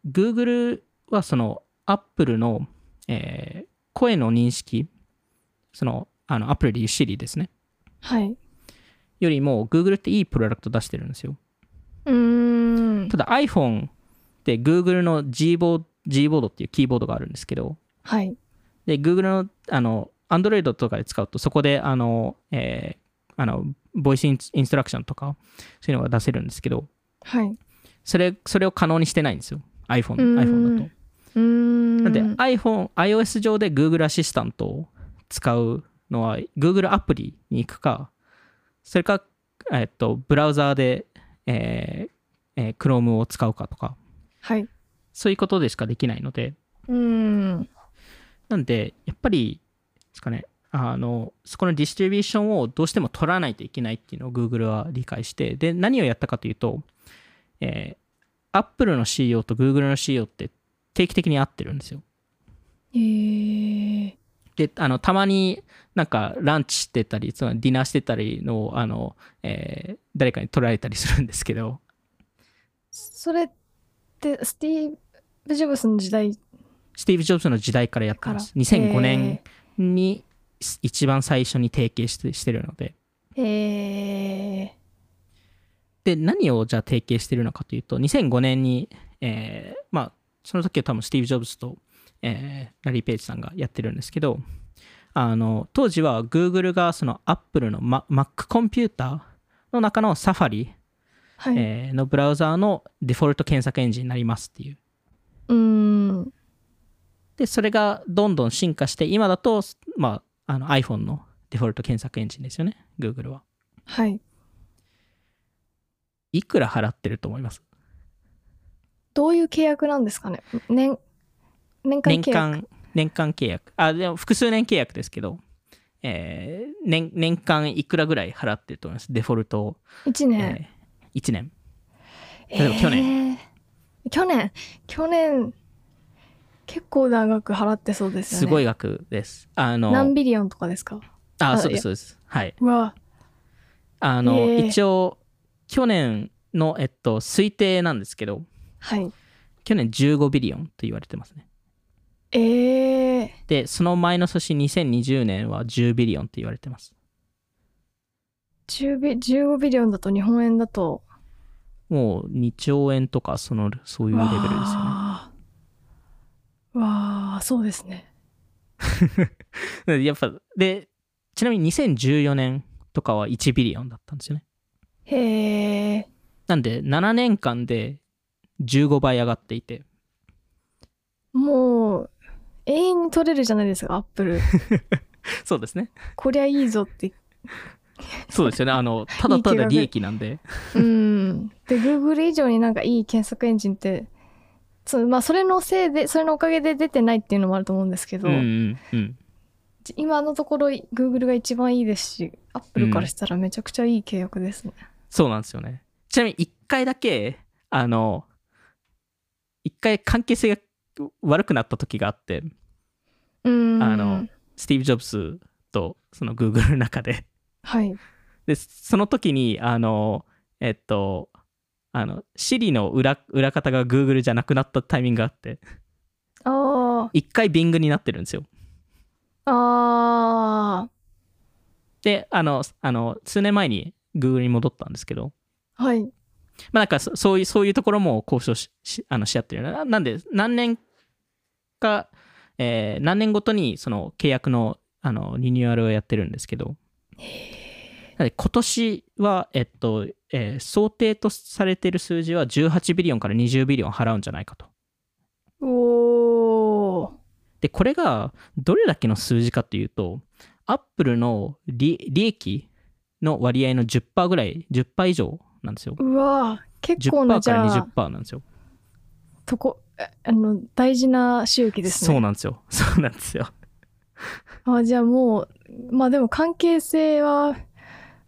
Google はその Apple の、えー声の認識、その、あの、Apple でいう Siri ですね。
はい
よりも Google っていいプロダクト出してるんですよ。
うん。
ただ iPhone って Google の G ボード G ボードっていうキーボードがあるんですけど、
はい。
で、Google の、あの、Android とかで使うと、そこで、あの、えーあの、ボイスインストラクションとか、そういうのが出せるんですけど、
はい。
それ、それを可能にしてないんですよ。iPhone、
うん。
iPhone だと。
うん。
なんで、iPhone、iOS 上で Google アシスタントを使うのは、Google アプリに行くか、それかえっと、ブラウザーで、えーえー Chrome を使うかとか、
はい。
そういうことでしかできないので、
うん。
なんで、やっぱり、ですかね、あの、そこのディストリビューションをどうしても取らないといけないっていうのを Google は理解して、で、何をやったかというと、えー、Apple の CEO と Google の CEO って定期的に会ってるんですよ。
えー、
で、あの、たまになんかランチしてたり、そのディナーしてたりのを、あの、えー誰かに取られたりするんですけど、
それってスティーブ・ジョブスの時代？
スティーブ・ジョブズの時代からやってます。2005年に一番最初に提携してしてるので、
えー、え
で、何をじゃあ提携してるのかというと、2005年に、えーまあ、その時は多分スティーブ・ジョブズと、えーラリー・ペイジさんがやってるんですけど、あの、当時は Google がその Apple の、Ma- Mac コンピューターの中の Safari、
ー、はい。
えーのブラウザーのデフォルト検索エンジンになりますっていう。
うーん。
で、それがどんどん進化して、今だと、まあ、あの iPhone のデフォルト検索エンジンですよね、Google は。
はい。
いくら払ってると思います？
どういう契約なんですかね？年、年間
年
契約。
間、年間契約。あ、でも複数年契約ですけど、えー年年間いくらぐらい払ってると思います？デフォルトを、
1年。
え1年。例えば去年
えー去年。去年、結構長く払ってそうですよね。
すごい額です。あの、
何 billion とかですか？
あ、
あ
そうです、そうです。はい。
うわ。
あの、
へー
一応、去年の、えっと、推定なんですけど、
はい。
去年15 billion と言われてますね。
えー、
で、その前の年2020年は10 billion と言われてます。
10ビ15 billion だと日本円だと
もう2兆円とか、その、そういうレベルですよね。
わーわーそうですね
でやっぱ、で、ちなみに2014年とかは1ビリオンだったんですよね。
へえ
なんで、7年間で15倍上がっていて、
もう永遠に取れるじゃないですかアップル
そうですね。
こりゃいいぞって
そうですよね。あの、ただただ利益なんで。
うんで Google 以上になんかいい検索エンジンってそうまあそれのせいでそれのおかげで出てないっていうのもあると思うんですけど、
うんうんうん。
今のところ Google が一番いいですし Apple からしたらめちゃくちゃいい契約ですね、
そうなんですよね。ちなみに1回だけ、あの、1回関係性が悪くなった時があって、
うん
あのスティーブ・ジョブズとその Google の中で。
はい。
で、その時に、あの、えっと、あの、Siri の裏裏方が Google じゃなくなったタイミングがあって、
あ
1回 Bing になってるんですよ。
ああ
で、あの、あの数年前に Google に戻ったんですけど、
あはい。
まあなんかそそういう、そういうところも交渉ししあのし合ってるな。なんで、何年か、えー何年ごとにその契約のあのリニューアルをやってるんですけど、なので今年は、えっと、えー想定とされている数字は18ビリオンから20ビリオン払うんじゃないかと。
おー
で、これがどれだけの数字かというと、アップルの利利益の割合の10%ぐらい、10%以上なんですよ。
うわー結構な
10%から
じゃあ
20%なんですよ。
とこえあの大事な収益ですね
そうなんですよ。そうなんですよ。
あじゃあもうまあでも関係性は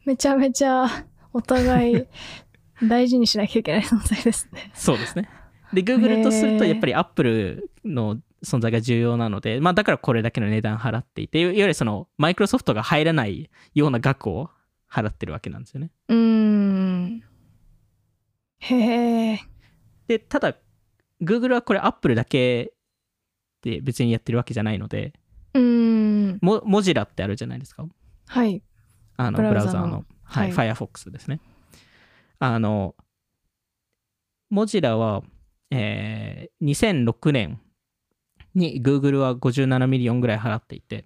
めちゃめちゃお互い 大事にしなきゃいけない存在ですね。
そうですね。で、Google とすると、やっぱり Apple の存在が重要なので、まあ、だからこれだけの値段払っていて、いわゆるその、マイクロソフトが入らないような額を払ってるわけなんですよね。
うーん。へえ。
で、ただ、Google はこれ Apple だけで別にやってるわけじゃないので、
うーん。
モモジラってあるじゃないですか。
はい。
あの
ブラウザーの
はい、
はい
Firefox ですね。あの、モジラは、えー2006年に Google は57 million ぐらい払っていて、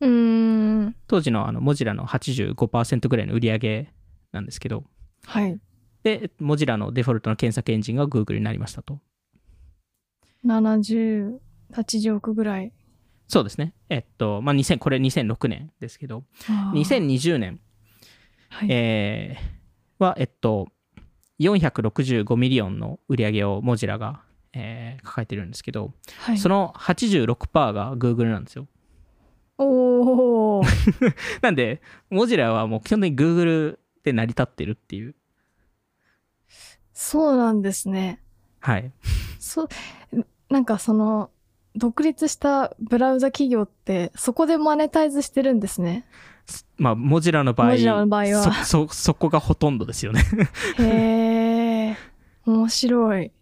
うーん。
当時のあのモジラの85%ぐらいの売り上げなんですけど、
はい。
で、モジラのデフォルトの検索エンジンが Google になりましたと。
70、80億ぐらい。
そうですね。えっと、まあ、2000これ2006年ですけど、
あー
2020年、
はい
えーは、えっと、465 million の売り上げをモジラが、えー抱えてるんですけど、
はい
その86%が Google なんですよ。
おお
なんで、モジラはもう基本的に Google で成り立ってるっていう。
そうなんですね。
はい。
そうなんかその独立したブラウザ企業ってそこでマネタイズしてるんですね。
まあ、モジラの場合、
モジラの場合は。
そ、そ、そこがほとんどですよね。
へえ面白い。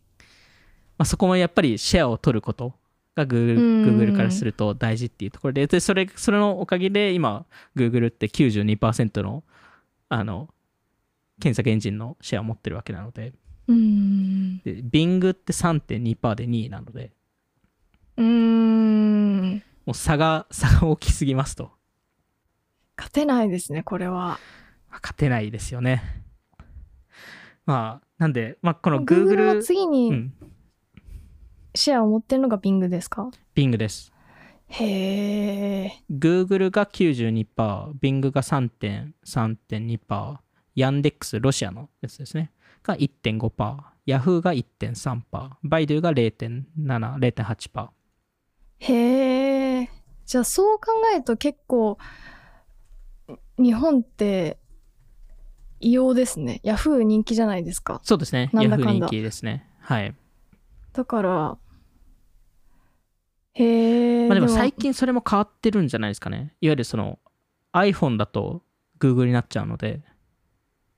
まあ、そこもやっぱりシェアを取ることが Google,
うん
Google からすると大事っていうところで、で、それ、それのおかげで今、Google って92%の、あの、検索エンジンのシェアを持ってるわけなので、
うーん。
で Bing って3.2%で2位なので、
うーん。
もう差が、差が大きすぎますと。
勝てないですねこれは。
勝てないですよね。まあ、なんで、まあ、この
Google
Google、
は次
う
に
ん、
シェアを持ってるのが Bing ですか、
Bing です。
へえ
Google が92%、Bing が3.3.2%、Yandex、ロシアのやつですね、が1.5%、Yahoo が1.3%、Baidu が0.7、0.8%。
へえじゃあそう考えると結構日本って異様ですね。ヤフー人気じゃないですか。
そうですね、
なんだかん
Yahoo
だ
人気ですね。はい。
だからへえ
まあでも最近それも変わってるんじゃないですかね。いわゆるその iPhone だと Google になっちゃうので、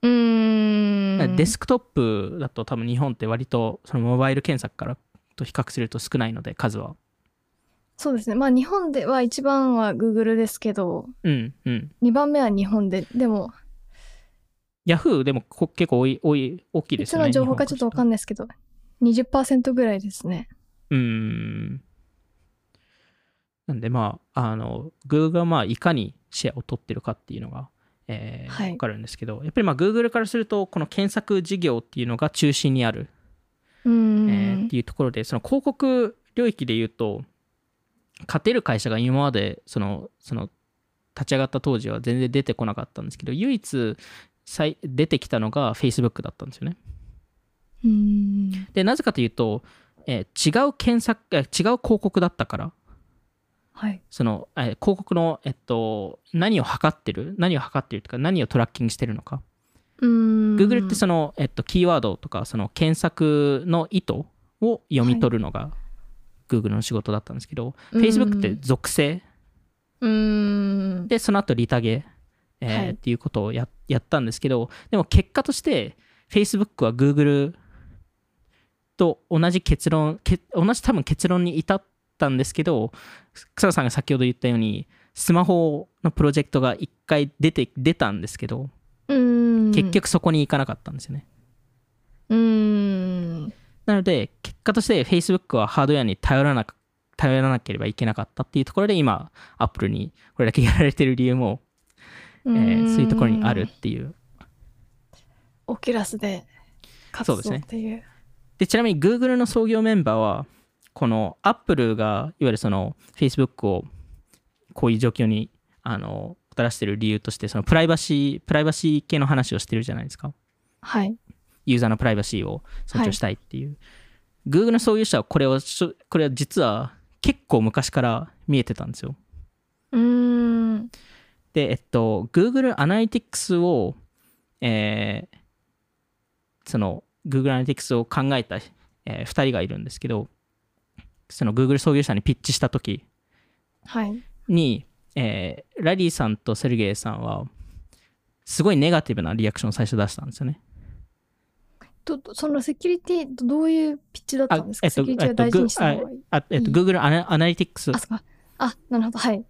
うーん
デスクトップだと多分日本って割とそのモバイル検索からと比較すると少ないので数は。
そうですねまあ日本では一番は Google ですけど
うんうん。
2番目は日本ででも
Yahoo でもこ結構多い多い大きい
いつ
ですよね。
の情報かちょっとわかん
ない。
ですけど20%ぐらいですね
うーん。なんでまあ、あの、Google がまあいかにシェアを取ってるかっていうのが、えー
はい。
わかるんですけど、やっぱりまあ Google からすると、この検索事業っていうのが中心にあるえーっていうところでその広告領域で言うと勝てる会社が今までそのその立ち上がった当時は全然出てこなかったんですけど唯一最出てきたのが Facebook だったんですよね。でなぜかというと、えー違う検索えー違う広告だったから
はい。
その、えー広告の、えっと、何を測ってる？何を測ってるとか何をトラッキングしてるのか。
うーん。
Google ってその、えっと、キーワードとかその検索の意図を読み取るのが Google の仕事だったんですけど、
うん。
Facebook って属性。
うーん。
でその後リタゲ、えー
はい。
っていうことをややったんですけどでも結果として Facebook は Google と同じ結論け同じ多分結論に至ったんですけど草野さんが先ほど言ったようにスマホのプロジェクトが1回出て出たんですけど結局そこに行かなかったんですよね、
うーん。
なので、結果として Facebook はハードウェアに頼らなく頼らなければいけなかったっていうところで、今、Apple にこれだけやられてる理由も、えーそういうところにあるっていう。
オキュラスで活動っていう。
で、ちなみに Google の創業メンバーは、この Apple が、いわゆるその Facebook をこういう状況に、あの、もたらしてる理由として、そのプライバシー、プライバシー系の話をしてるじゃないですか。
はい
ユーザーのプライバシーを尊重したいっていう。Google の創業者はこれをこれは実は結構昔から見えてたんですよ。
うーん
で、えっと、Google Analytics を、えーその Google Analytics を考えた、え2人がいるんですけど、その Google 創業者にピッチした時
はい。
に、えーラリーさんとセルゲイさんは、すごいネガティブなリアクションを最初出したんですよね。
どどそのセキュリティどういうピッチだったんですか、
えっと
セキュリティを大事にした方がいい、
あえっと、
いい
Google Ana- Analytics
あそっか。あなるほど。はい。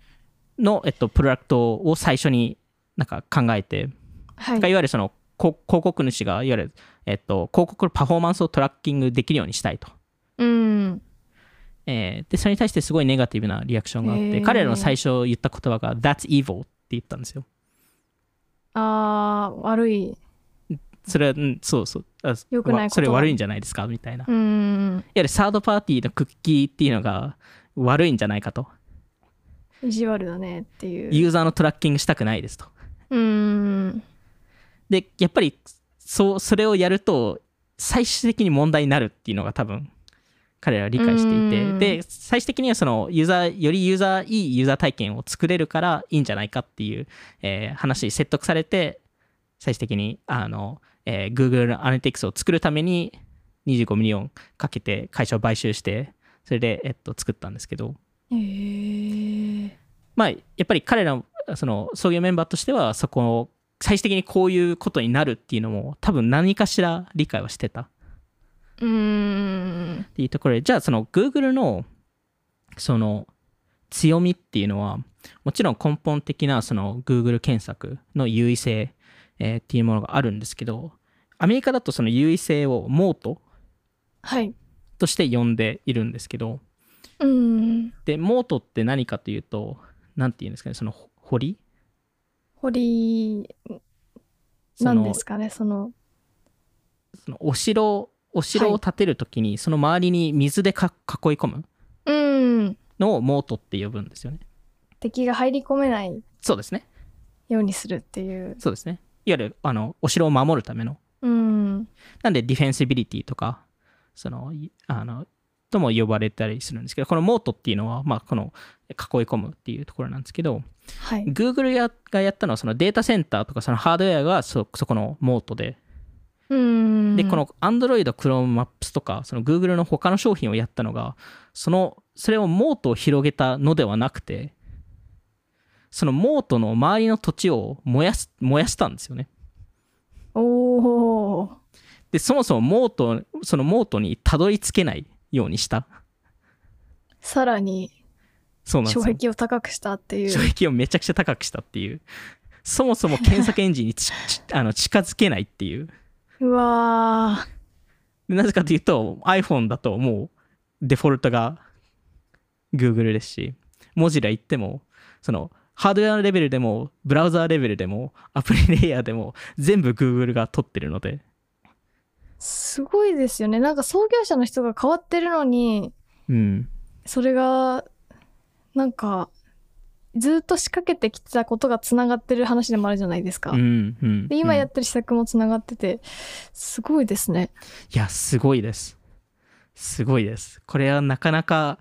の、えっと、プロダクトを最初になんか考えて、
はい。
いわゆるそのこ広告主がいわゆる、えっと、広告のパフォーマンスをトラッキングできるようにしたいと。
うん
えーで、それに対してすごいネガティブなリアクションがあって、彼らの最初言った言葉が That's evil って言ったんですよ。
あー悪い
それは、うん、そうそう。あ
良くない
わそれ悪いんじゃないですか？みたいな。いわ
うーん
ゆるサードパーティーのクッキーっていうのが悪いんじゃないかと。
意地悪だねっていう
ユーザーのトラッキングしたくないですと。
うーん
で、やっぱり、そう、それをやると、最終的に問題になるっていうのが多分、彼らは理解していて、
うん。
で、最終的にはそのユーザー、よりユーザー、いいユーザー体験を作れるからいいんじゃないかっていう、えー話に説得されて、最終的に、あの、えー Google のアナリティクスを作るために25 million かけて会社を買収して、それで、えっと、作ったんですけど、
へえ
まあ、やっぱり彼らの、その、創業メンバーとしては、そこを、最終的にこういうことになるっていうのも、多分何かしら理解はしてた。っ
うーん
ていうところで、じゃあ、その、Google の、その、強みっていうのは、もちろん根本的な、その、Google 検索の優位性、えーっていうものがあるんですけど、アメリカだとその優位性をモート
はい
として呼んでいるんですけど、
うん。
で、モートって何かというと、なんていうんですかね、その、ほ堀？
堀なんですかねその
そのお城お城を建てるときに、その周りに水でか囲い込む
うん
のを moat って呼ぶんですよね。
敵が入り込めない
そうですね。
ようにするっていう
そうですね。いわゆるあのお城を守るための。
うん
なんで defensibility とか、その、いあの、とも呼ばれたりするんですけど、この moat っていうのは、まあ、この囲い込むっていうところなんですけど、
はい
Google やがやったのは、そのデータセンターとか、そのハードウェアがそそこの moat で、
うん
で、この Android、Chrome Maps とか、その Google の他の商品をやったのが、その、それをモートを広げたのではなくて、そのモートの周りの土地を燃やす、燃やしたんですよね。
おお
で、そもそもモート、そのモートにたどり着けないようにした。
さらに。障壁を高くしたっていう
障壁をめちゃくちゃ高くしたっていう。そもそも検索エンジンにあの近づけないっていう。
うわ
でなぜかというと iPhone だともうデフォルトが Google ですし、文字ら言っても、そのハードウェアレベルでも、ブラウザーレベルでも、アプリレイヤーでも、全部 Google が取ってるので、
ーすごいですよね。なんか創業者の人が変わってるのに
うん。
それがなんかずっと仕掛けてきてたことがつながってる話でもあるじゃないですか。
うん、うん。
で今や
うん
ってる施策もつながっててすごいですね。
いや、すごいです。すごいです。これはなかなか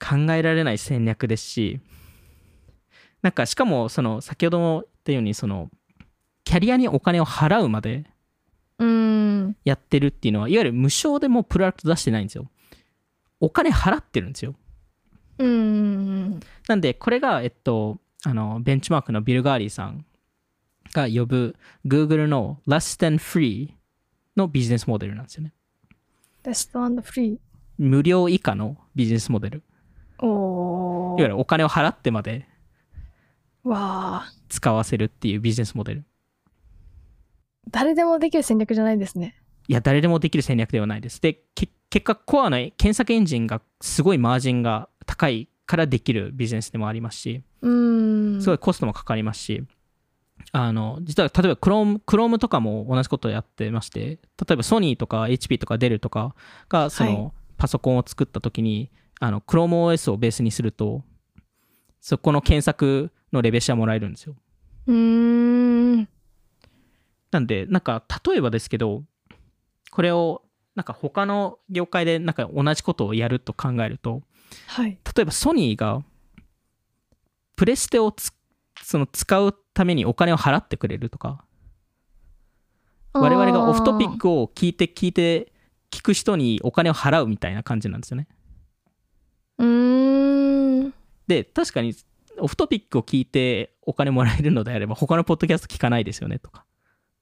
考えられない戦略ですし、なんかしかも、その、先ほども言ったように、その、キャリアにお金を払うまで
うーん
やってるっていうのは、いわゆる無償でもうプロダクト出してないんですよ。お金払ってるんですよ。
うーん
なんで、これが、えっと、あの、ベンチマークのビル・ガーリーさんが呼ぶ Google の less than free のビジネスモデルなんですよね。
ベストフリー。
無料以下のビジネスモデル。
おー
いわゆるお金を払ってまで
わあ
使わせるっていうビジネスモデル。
誰でもできる戦略じゃないですね。
いや、誰でもできる戦略ではないです。で、け結果、コアの検索エンジンがすごいマージンが高いからできるビジネスでもありますし、すごいコストもかかりますし、あの、実は例えば Chrome, Chrome とかも同じことをやってまして、例えばソニーとか HP とか Dell とかがその、
はい
パソコンを作った時に、あの、ChromeOS をベースにすると、そこの検索のレベシアもらえるんですよ。
うーん。
なんで、なんか、例えばですけど、これを、なんか他の業界でなんか同じことをやると考えると、
はい。
例えばソニーが、プレステをつその使うためにお金を払ってくれるとか、我々がオフトピックを聞いて聞いて、聞く人にお金を払うみたいな感じなんですよね。
うーん
で、確かに、オフトピックを聞いてお金もらえるのであれば、他のポッドキャスト聞かないですよねとか。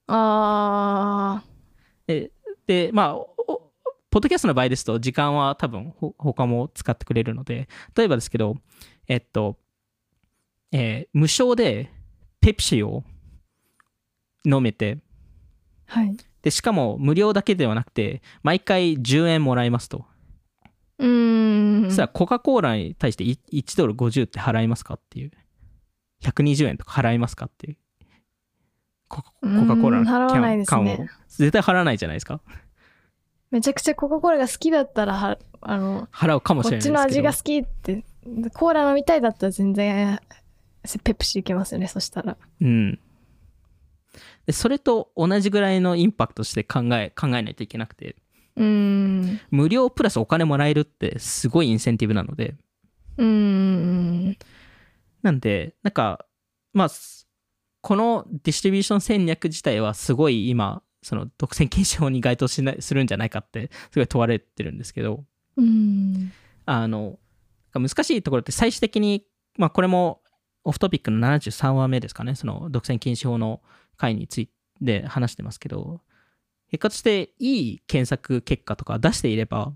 あ
で、でまあ、ポッドキャストの場合ですと、時間は多分ほ他も使ってくれるので、例えばですけど、えっと、えー無償でペプシを飲めて、
ーはい。
で、しかも無料だけではなくて、毎回10円もらえますと。
うーん
そしたらコカ・コーラに対してい1ドル50って払いますかっていう。120円とか払いますかっていう。コカ・コーラの
うーん払わないです
缶を
ね
絶対払わないじゃないですか。
めちゃくちゃコカ・コーラが好きだったらはあの
払うかもし
こっ
れないですけど。
ちの味が好きってコーラ飲みたいだったら全然ペプシいけますよねそしたら。
うん。でそれと同じぐらいのインパクトして考え考えないといけなくて。
うーん。
無料プラスお金もらえるってすごいインセンティブなので。
うーん。
なんでなんかまあすこのディストリビューション戦略自体はすごい今その独占禁止法に該当しないするんじゃないかってすごい問われてるんですけど。
うーん。
あの難しいところって最終的にまあこれもオフトピックの73話目ですかね。その独占禁止法の回について話してますけど。結果としていい検索結果とか出していれば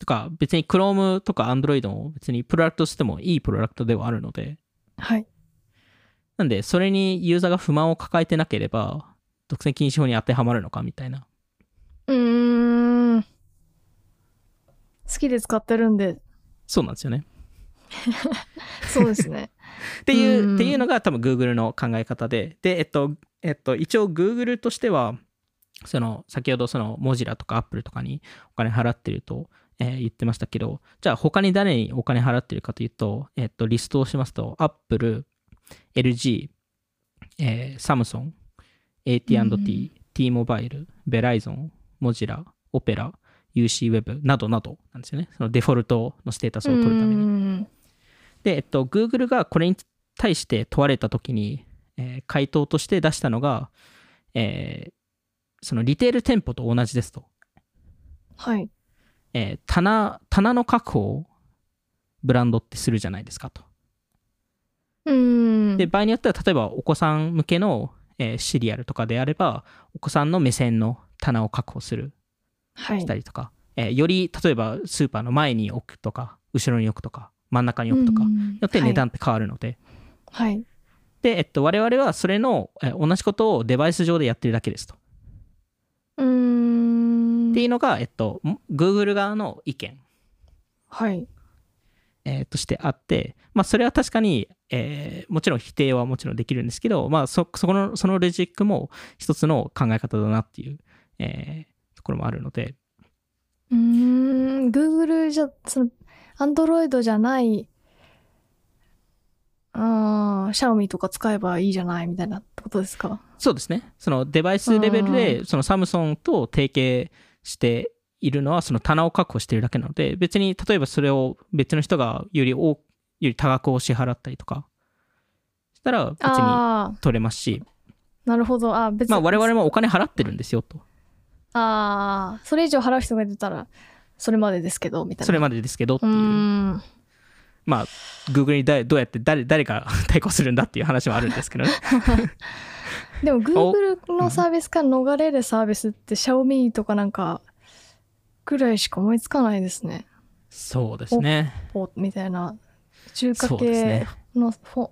とか別に Chrome とか Android も別にプロダクトとしてもいいプロダクトではあるので。
はい。
なんでそれにユーザーが不満を抱えてなければ独占禁止法に当てはまるのかみたいな。
うーん。好きで使ってるんで。
そうなんですよね。
そうですね。
っていう、
うん。
っていうのが多分 Google の考え方で、で、えっと、えっと、一応 Google としては、その、先ほどその、モジラとか Apple とかにお金払ってると、えー言ってましたけど、じゃあ他に誰にお金払ってるかというと、えっと、リストをしますと、Apple、LG、えー、Samsung、AT&T、T-Mobile、Verizon、モジラ、オペラ、UCWeb などなどなんですよね。そのデフォルトのステータスを取るために。
に
で、えっと、Google がこれに対して問われたときに、えー回答として出したのが、えーそのリテール店舗と同じですと。
はい
えー棚、棚の確保をブランドってするじゃないですかと。
うーん
で、場合によっては、例えばお子さん向けの、えーシリアルとかであれば、お子さんの目線の棚を確保する、
はい。
したりとか、えーより、例えばスーパーの前に置くとか、後ろに置くとか、真ん中に置くとか、
うん。
によって値段って変わるので、
はい。
で、えっと、我々はそれの、え同じことをデバイス上でやってるだけですと。
うーん。
っていうのが、えっと、ん Google 側の意見、
はい。
えーとしてあって、まあ、それは確かに、えーもちろん否定はもちろんできるんですけど、まあ、そそこのそのロジックも一つの考え方だなっていう、えーところもあるので、
うーん Google じゃその Android じゃないあーシャオミとか使えばいいじゃないみたいなってことですか？
そうですね、そのデバイスレベルで、そのサムソンと提携しているのは、その棚を確保しているだけなので、別に例えばそれを別の人がより多より多額を支払ったりとかしたら、別に取れますし、
なるほど。あ別に。
まあ、我々もお金払ってるんですよと。
ああそれ以上払う人が出たらそれまでですけどみたいな。
それまでですけどっていう。まあ、Google にだどうやって誰誰が 対抗するんだっていう話もあるんですけどね。
でも Google のサービスから逃れるサービスって、シャオミとかなんかぐらいしか思いつかないですね。
そうですね。
みたいな中華系
ね。
のフォ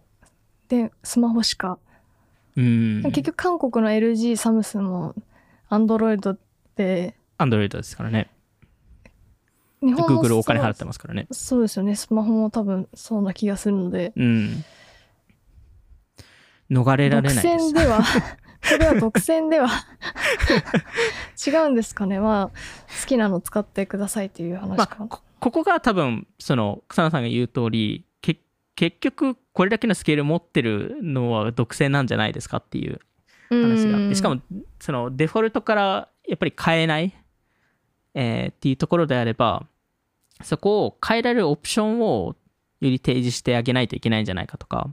でスマホしか、
うん。
結局韓国の LG サムスンも Android で
Android ですからね。
日本の
Google お金払ってますからね。
そうですよねスマホも多分そうな気がするので
うん。逃れら
独
れないです
占。では これは独占では違うんですかねまあ好きなの使ってくださいっていう話
まあ、
か、
こここが多分、その、草野さんが言う通り、け結局、これだけのスケール持ってるのは独占なんじゃないですかっていう話があって、しかも、その、デフォルトからやっぱり変えない、えーっていうところであれば、そこを変えられるオプションをより提示してあげないといけないんじゃないかとか、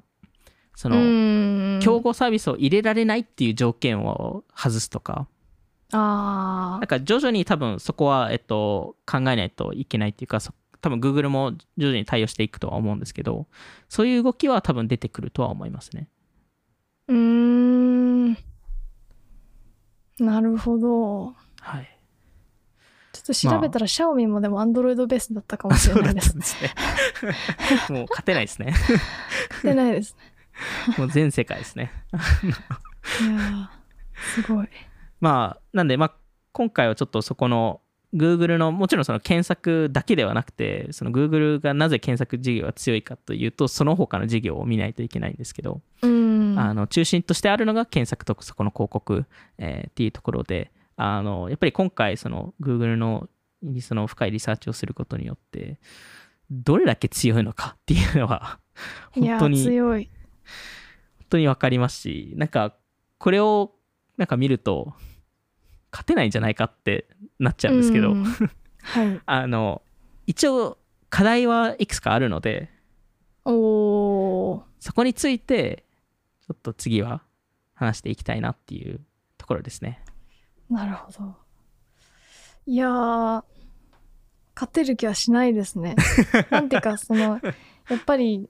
その、
の
競合サービスを入れられないっていう条件を外すとか、
あ
なんか徐々に多分そこは、えっと、考えないといけないっていうか、そ多分 Google も徐々に対応していくとは思うんですけど、そういう動きは多分出てくるとは思いますね。
うーんなるほど
はい。
ちょっと調べたら、シャオミもでも Android ベースだったかもしれないです
ですね。もう勝てないですね。
出ないです
もう全世界ですね。
ねいやーすごい
まあ、なんで、まあ、今回はちょっとそこの Google の、もちろんその検索だけではなくて、その Google がなぜ検索事業が強いかというと、その他の事業を見ないといけないんですけど、
うん。
あの中心としてあるのが検索とそこの広告、えーっていうところであのやっぱり今回その Google のその深いリサーチをすることによってどれだけ強いのかっていうのは本当に本
強い。
当に分かりますしなんかこれをなんか見ると勝てないんじゃないかってなっちゃうんですけど、
うん。はい。
あの一応課題はいくつかあるので
おー。
そこについてちょっと次は話していきたいなっていうところですね。
なるほど。いやー勝てる気はしないですね。なんていうかそのやっぱり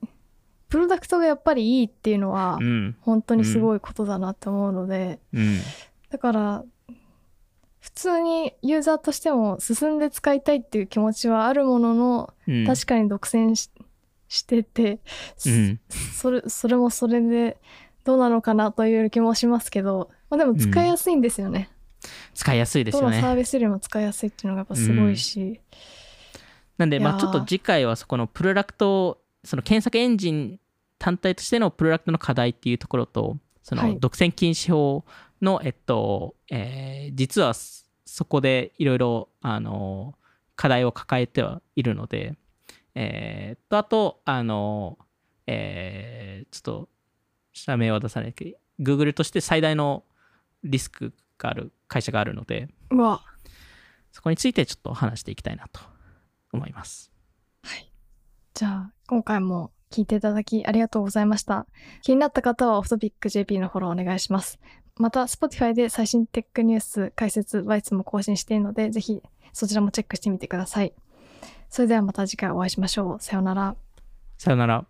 プロダクトがやっぱりいいっていうのは
うん。
本当にすごいことだなって思うので、
うん。
だから普通にユーザーとしても進んで使いたいっていう気持ちはあるものの、
うん。
確かに独占ししてて、す
うん。
それそれもそれでどうなのかなという気もしますけど、まあ、でも使いやすいんですよね、
使いやすいです
ど
よね。
のサービスよりも使いやすいっていうのがやっぱすごいし、
なんで、まあ、ちょっと次回はそこのプロダクト、その検索エンジン単体としてのプロダクトの課題っていうところと、そ
はい。
の独占禁止法の、えっと、えー実はそそこでいろいろ、あの、課題を抱えてはいるので、えーと、あと、あの、えーちょっと、社名は出さないけど、Google として最大のリスクがある会社があるので、そこについてちょっと話していきたいなと思います。
じゃあ今回も聞いていただきありがとうございました。気になった方はオフトピック JP のフォローお願いしますまた Spotify で最新テックニュース解説はいつも更新しているのでぜひそちらもチェックしてみてください。それではまた次回お会いしましょう。さようなら。
さよなら。